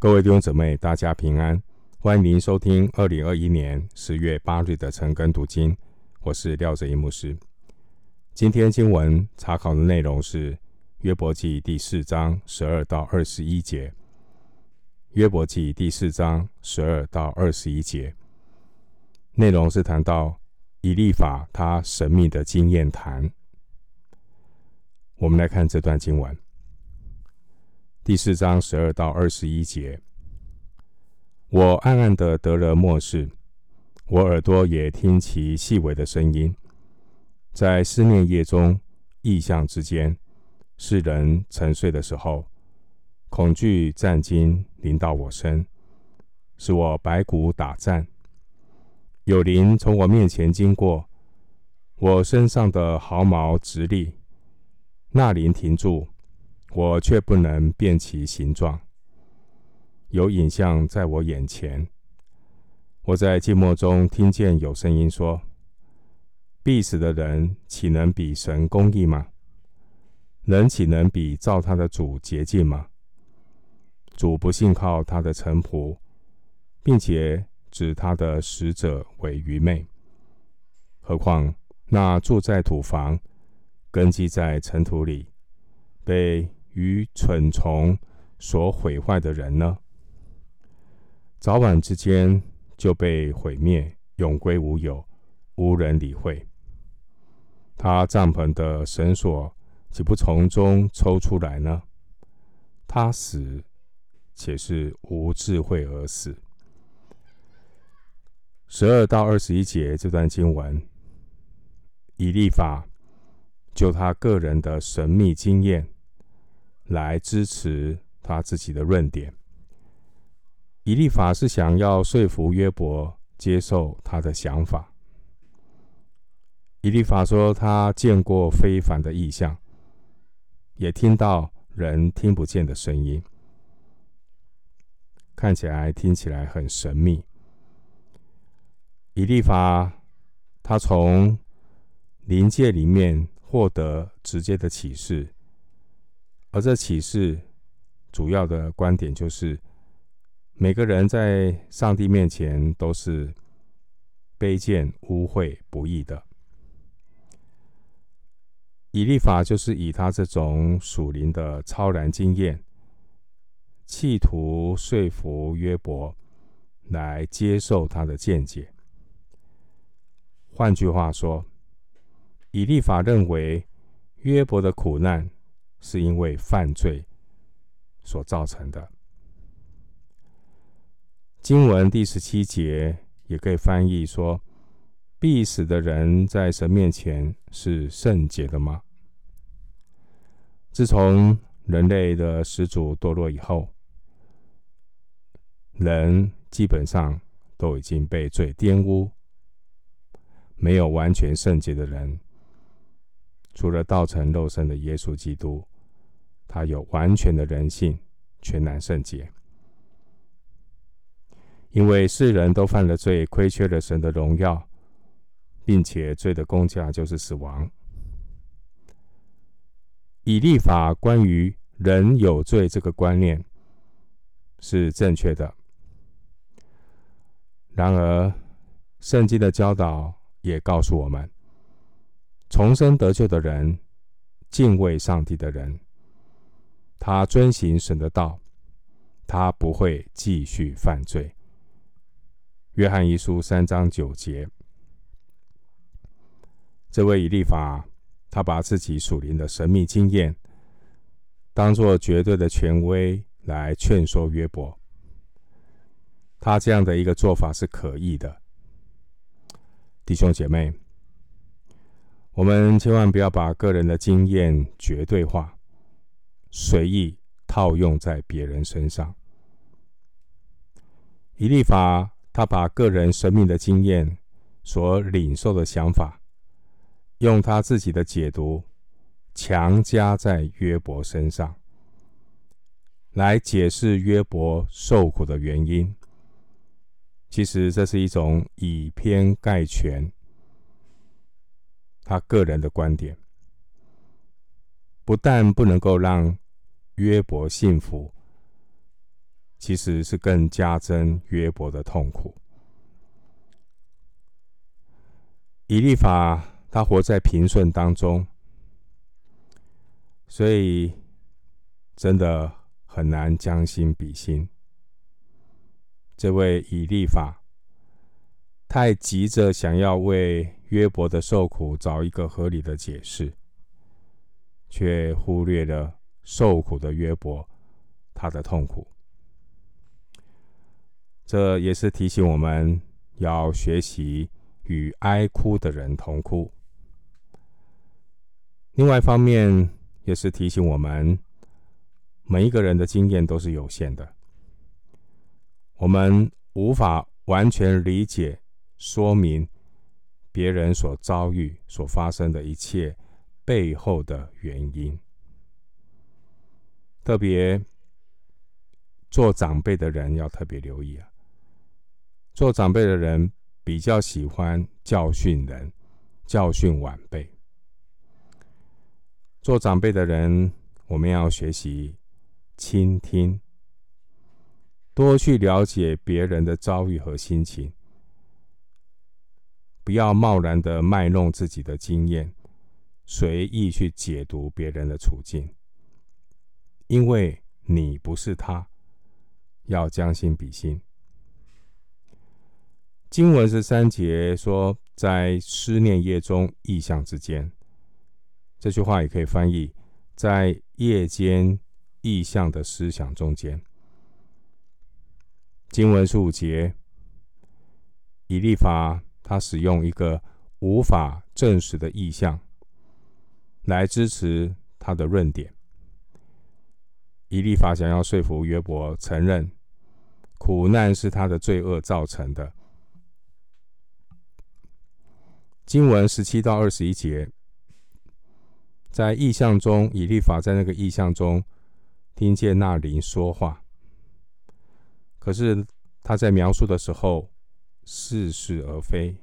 各位弟兄姊妹，大家平安，欢迎您收听二零二一年十月八日的晨更读经。我是廖哲一牧师。今天经文查考的内容是约伯记第四章十二到二十一节。约伯记第四章十二到二十一节内容是谈到以利法他神秘的经验谈。我们来看这段经文。第四章十二到二十一节，我暗暗的得了默示，我耳朵也听其细微的声音，在思念夜中，异象之间，世人沉睡的时候，恐惧战兢临到我身，使我白骨打颤。有灵从我面前经过，我身上的毫毛直立，那灵停住。我却不能辨其形状。有影像在我眼前。我在静默中听见有声音说：“必死的人岂能比神公义吗？人岂能比造他的主洁净吗？主不信靠他的臣仆，并且指他的使者为愚昧。何况那住在土房、根基在尘土里，被……”与蠢虫所毁坏的人呢，早晚之间就被毁灭，永归无有，无人理会。他帐篷的绳索岂不从中抽出来呢？他死，且是无智慧而死。十二到二十一节这段经文，以利法就他个人的神秘经验。来支持他自己的论点。以利法是想要说服约伯接受他的想法。以利法说，他见过非凡的异象，也听到人听不见的声音，看起来听起来很神秘。以利法他从灵界里面获得直接的启示。而这启示主要的观点就是，每个人在上帝面前都是卑贱、污秽、不义的。以利法就是以他这种属灵的超然经验，企图说服约伯来接受他的见解。换句话说，以利法认为约伯的苦难。是因为犯罪所造成的。经文第十七节也可以翻译说：“必死的人在神面前是圣洁的吗？”自从人类的始祖堕落以后，人基本上都已经被罪玷污，没有完全圣洁的人。除了道成肉身的耶稣基督，他有完全的人性，全然圣洁。因为世人都犯了罪，亏缺了神的荣耀，并且罪的工价就是死亡。以立法关于人有罪这个观念是正确的，然而圣经的教导也告诉我们。重生得救的人，敬畏上帝的人，他遵行神的道，他不会继续犯罪。约翰一书三章九节，这位以利法，他把自己属灵的神秘经验，当作绝对的权威来劝说约伯。他这样的一个做法是可疑的，弟兄姐妹。我们千万不要把个人的经验绝对化，随意套用在别人身上。以利法他把个人生命的经验所领受的想法，用他自己的解读强加在约伯身上，来解释约伯受苦的原因。其实这是一种以偏概全。他个人的观点，不但不能够让约伯信服，其实是更加增约伯的痛苦。以利法他活在平顺当中，所以真的很难将心比心。这位以利法太急着想要为约伯的受苦找一个合理的解释，却忽略了受苦的约伯他的痛苦。这也是提醒我们要学习。与哀哭的人同哭。另外一方面，也是提醒我们，每一个人的经验都是有限的，我们无法完全理解、说明别人所遭遇、所发生的一切背后的原因。特别做长辈的人要特别留意啊，做长辈的人。比较喜欢教训人，教训晚辈。做长辈的人，我们要学习倾听，多去了解别人的遭遇和心情，不要贸然的卖弄自己的经验，随意去解读别人的处境，因为你不是他，要将心比心。经文是三节说，在思念夜中意象之间，这句话也可以翻译在夜间意象的思想中间。经文是五节，以利法他使用一个无法证实的意象来支持他的论点。以利法想要说服约伯承认苦难是他的罪恶造成的。经文十七到二十一节，在意象中，以利法在那个意象中听见那灵说话，可是他在描述的时候似是而非。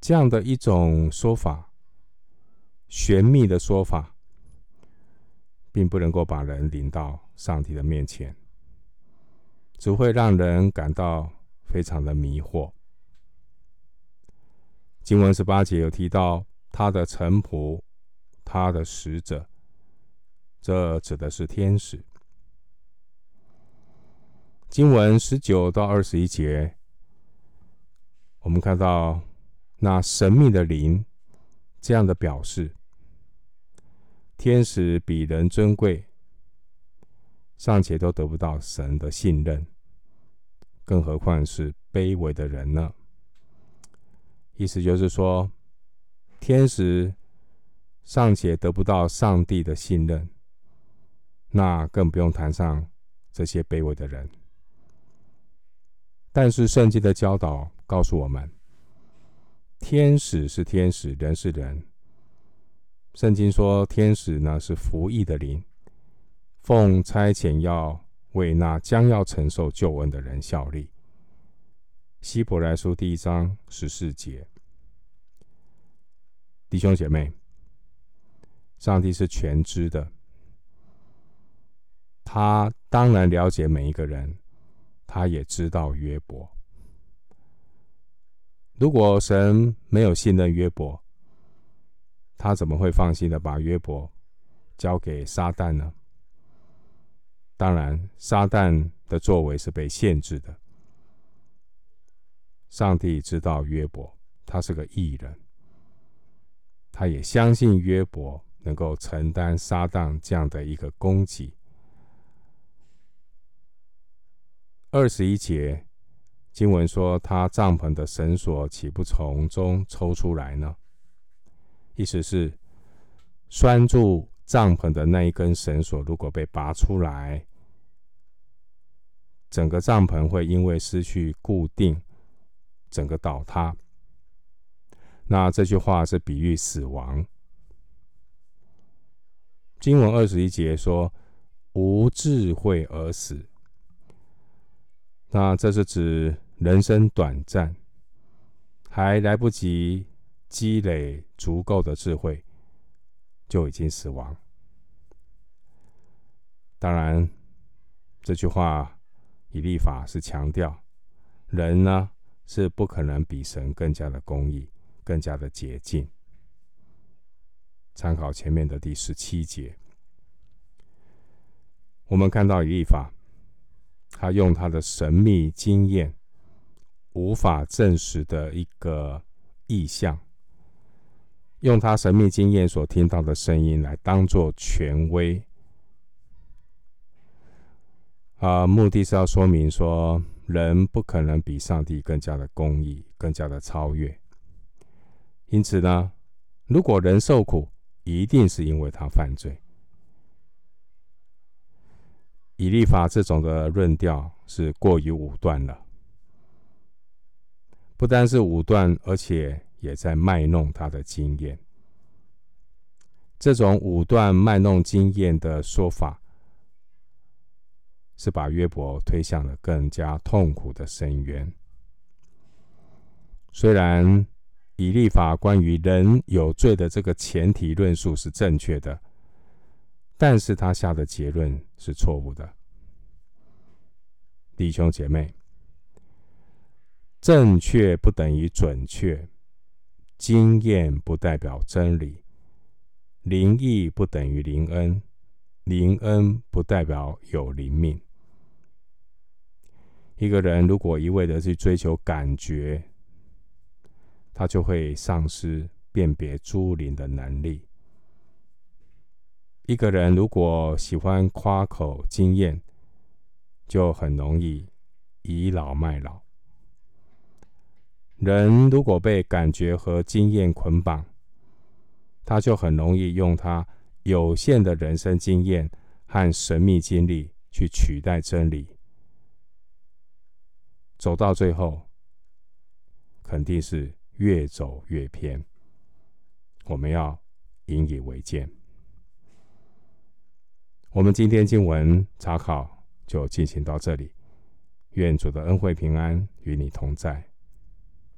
这样的一种说法，玄秘的说法，并不能够把人领到上帝的面前，只会让人感到非常的迷惑。经文十八节有提到他的臣仆，他的使者，这指的是天使。经文十九到二十一节，我们看到那神秘的灵这样的表示：天使比人尊贵，尚且都得不到神的信任，更何况是卑微的人呢？意思就是说，天使尚且得不到上帝的信任，那更不用谈上这些卑微的人。但是圣经的教导告诉我们，天使是天使，人是人。圣经说，天使呢是服役的灵，奉差遣要为那将要承受救恩的人效力。希伯来书第一章十四节，弟兄姐妹，上帝是全知的，他当然了解每一个人，他也知道约伯。如果神没有信任约伯，他怎么会放心的把约伯交给撒旦呢？当然，撒旦的作为是被限制的。上帝知道约伯，他是个义人，他也相信约伯能够承担撒旦这样的一个攻击。二十一节经文说，他帐篷的绳索岂不从中抽出来呢？意思是，拴住帐篷的那一根绳索如果被拔出来，整个帐篷会因为失去固定。整个倒塌。那这句话是比喻死亡。经文二十一节说：“无智慧而死。”那这是指人生短暂，还来不及积累足够的智慧，就已经死亡。当然，这句话，以立法是强调人呢是不可能比神更加的公义、更加的洁净。参考前面的第十七节，我们看到以立法，他用他的神秘经验，无法证实的一个意象，用他神秘经验所听到的声音来当作权威。啊，目的是要说明说，人不可能比上帝更加的公义、更加的超越。因此呢，如果人受苦，一定是因为他犯罪。以利法这种的论调是过于武断了，不单是武断，而且也在卖弄他的经验。这种武断卖弄经验的说法，是把约伯推向了更加痛苦的深渊。虽然以立法关于人有罪的这个前提论述是正确的，但是他下的结论是错误的。弟兄姐妹，正确不等于准确，经验不代表真理，灵异不等于灵恩，灵恩不代表有灵命。一个人如果一味的去追求感觉，他就会丧失辨别诸灵的能力。一个人如果喜欢夸口经验，就很容易倚老卖老。人如果被感觉和经验捆绑，他就很容易用他有限的人生经验和神秘经历去取代真理。走到最后，肯定是越走越偏。我们要引以为鉴。我们今天经文查考就进行到这里。愿主的恩惠平安与你同在。